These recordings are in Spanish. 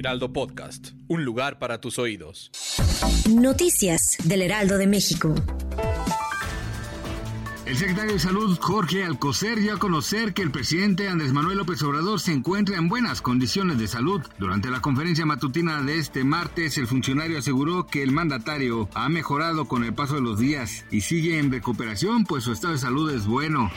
Heraldo Podcast. Un lugar para tus oídos. Noticias del Heraldo de México. El secretario de Salud, Jorge Alcocer, dio a conocer que el presidente Andrés Manuel López Obrador se encuentra en buenas condiciones de salud. Durante la conferencia matutina de este martes, el funcionario aseguró que el mandatario ha mejorado con el paso de los días y sigue en recuperación, pues su estado de salud es bueno.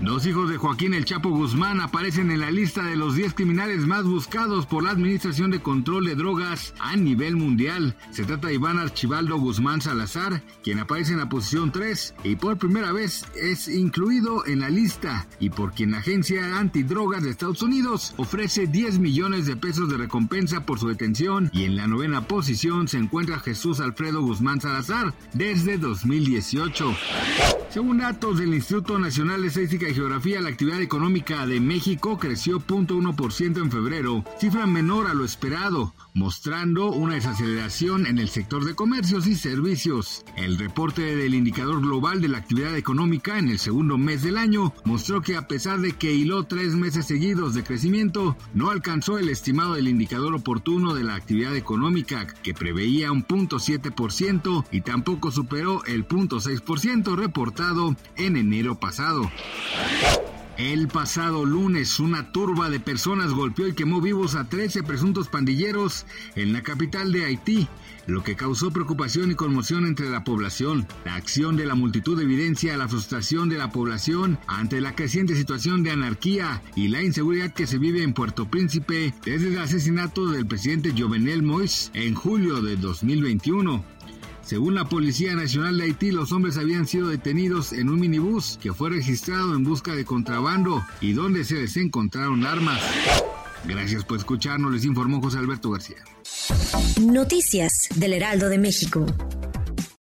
Dos hijos de Joaquín El Chapo Guzmán aparecen en la lista de los 10 criminales más buscados por la Administración de Control de Drogas a nivel mundial. Se trata de Iván Archibaldo Guzmán Salazar, quien aparece en la posición 3 y por primera vez es incluido en la lista y por quien la Agencia Antidrogas de Estados Unidos ofrece 10 millones de pesos de recompensa por su detención y en la novena posición se encuentra Jesús Alfredo Guzmán Salazar desde 2018. Según datos del Instituto Nacional de Estadística y Geografía, la actividad económica de México creció 0.1% en febrero, cifra menor a lo esperado, mostrando una desaceleración en el sector de comercios y servicios. El reporte del indicador global de la actividad económica en el segundo mes del año mostró que a pesar de que hiló tres meses seguidos de crecimiento, no alcanzó el estimado del indicador oportuno de la actividad económica, que preveía un 0.7% y tampoco superó el 0.6% reportado en enero pasado. El pasado lunes, una turba de personas golpeó y quemó vivos a 13 presuntos pandilleros en la capital de Haití, lo que causó preocupación y conmoción entre la población. La acción de la multitud evidencia la frustración de la población ante la creciente situación de anarquía y la inseguridad que se vive en Puerto Príncipe desde el asesinato del presidente Jovenel Moïse en julio de 2021. Según la Policía Nacional de Haití, los hombres habían sido detenidos en un minibús que fue registrado en busca de contrabando y donde se les encontraron armas. Gracias por escucharnos, les informó José Alberto García. Noticias del Heraldo de México.